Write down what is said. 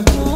never